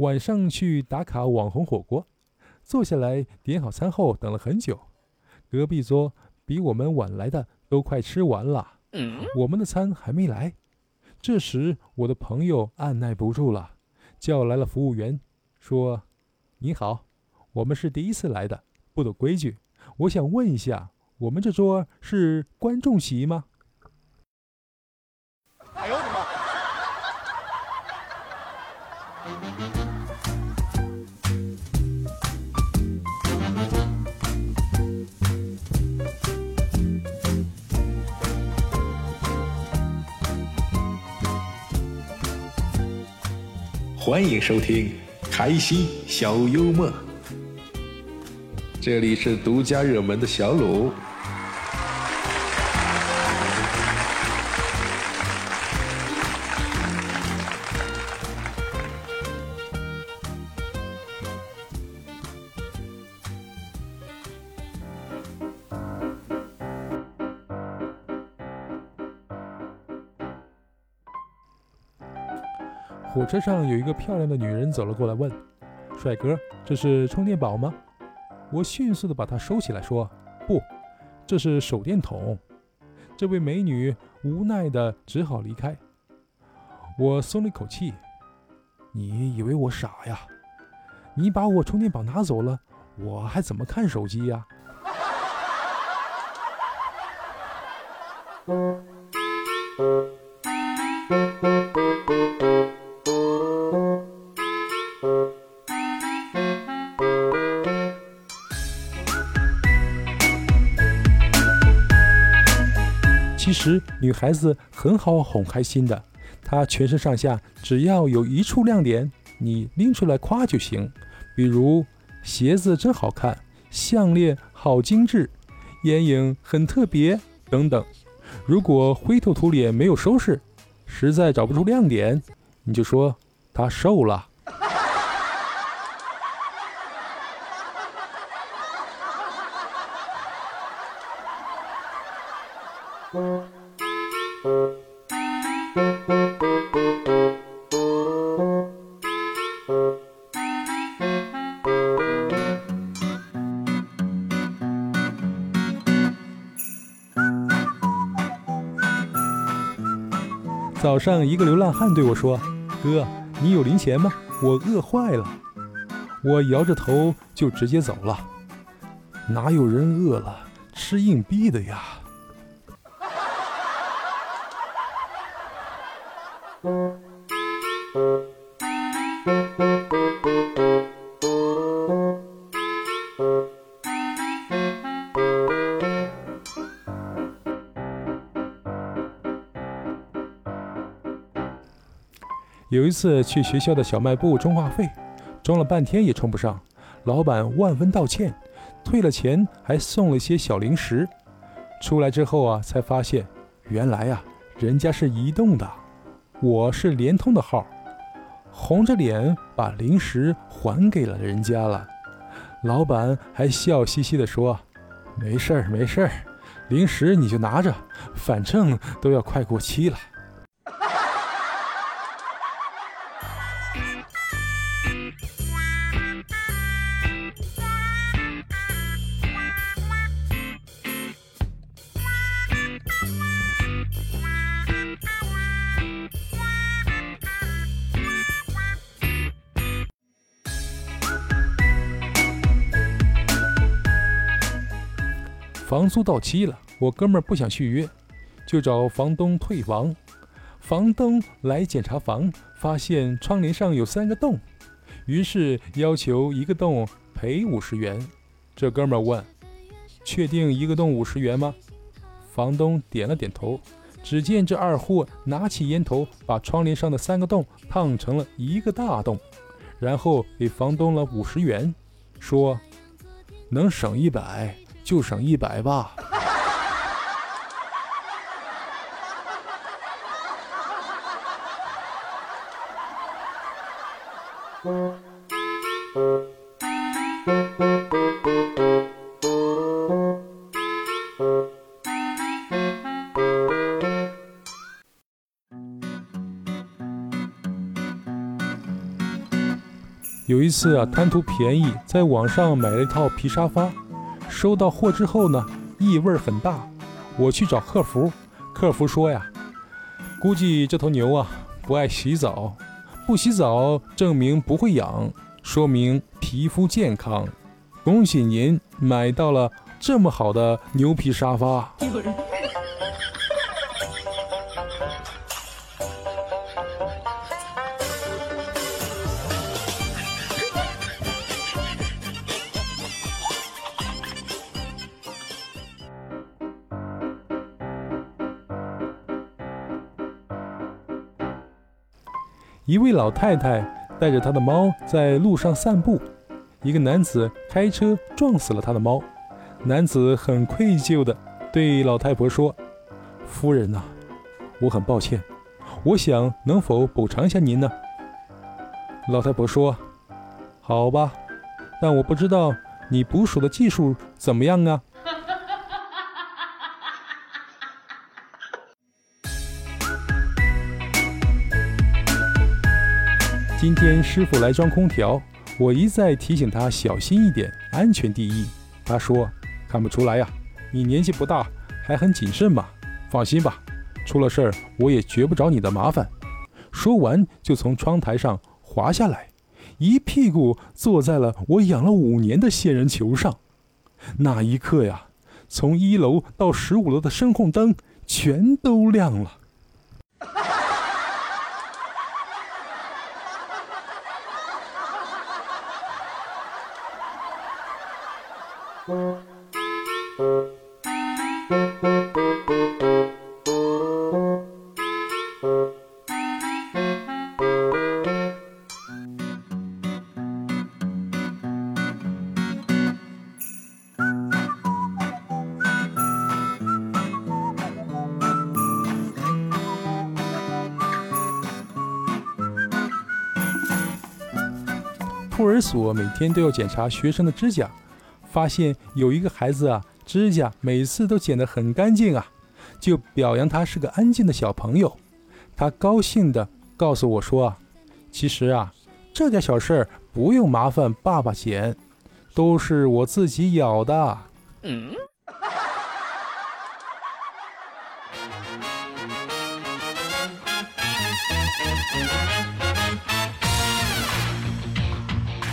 晚上去打卡网红火锅，坐下来点好餐后等了很久，隔壁桌比我们晚来的都快吃完了，我们的餐还没来。这时我的朋友按耐不住了，叫来了服务员，说：“你好，我们是第一次来的，不懂规矩，我想问一下，我们这桌是观众席吗？”欢迎收听开心小幽默，这里是独家热门的小鲁。火车上有一个漂亮的女人走了过来，问：“帅哥，这是充电宝吗？”我迅速的把它收起来，说：“不，这是手电筒。”这位美女无奈的只好离开。我松了一口气。你以为我傻呀？你把我充电宝拿走了，我还怎么看手机呀？其实女孩子很好哄开心的，她全身上下只要有一处亮点，你拎出来夸就行。比如鞋子真好看，项链好精致，眼影很特别等等。如果灰头土脸没有收拾，实在找不出亮点，你就说她瘦了。早上，一个流浪汉对我说：“哥，你有零钱吗？我饿坏了。”我摇着头就直接走了。哪有人饿了吃硬币的呀？有一次去学校的小卖部充话费，装了半天也充不上，老板万分道歉，退了钱还送了些小零食。出来之后啊，才发现原来啊，人家是移动的，我是联通的号，红着脸把零食还给了人家了。老板还笑嘻嘻地说：“没事儿，没事儿，零食你就拿着，反正都要快过期了。”房租到期了，我哥们儿不想续约，就找房东退房。房东来检查房，发现窗帘上有三个洞，于是要求一个洞赔五十元。这哥们儿问：“确定一个洞五十元吗？”房东点了点头。只见这二货拿起烟头，把窗帘上的三个洞烫成了一个大洞，然后给房东了五十元，说：“能省一百。”就省一百吧。有一次啊贪图便宜在网上买了一套皮沙发。收到货之后呢，异味很大。我去找客服，客服说呀，估计这头牛啊不爱洗澡，不洗澡证明不会痒，说明皮肤健康。恭喜您买到了这么好的牛皮沙发。一位老太太带着她的猫在路上散步，一个男子开车撞死了他的猫。男子很愧疚地对老太婆说：“夫人呐，我很抱歉，我想能否补偿一下您呢？”老太婆说：“好吧，但我不知道你捕鼠的技术怎么样啊。”今天师傅来装空调，我一再提醒他小心一点，安全第一。他说：“看不出来呀，你年纪不大，还很谨慎嘛。放心吧，出了事儿我也绝不找你的麻烦。”说完就从窗台上滑下来，一屁股坐在了我养了五年的仙人球上。那一刻呀，从一楼到十五楼的声控灯全都亮了。托儿所每天都要检查学生的指甲，发现有一个孩子啊，指甲每次都剪得很干净啊，就表扬他是个安静的小朋友。他高兴地告诉我说：“啊其实啊，这点小事儿不用麻烦爸爸剪，都是我自己咬的。”嗯。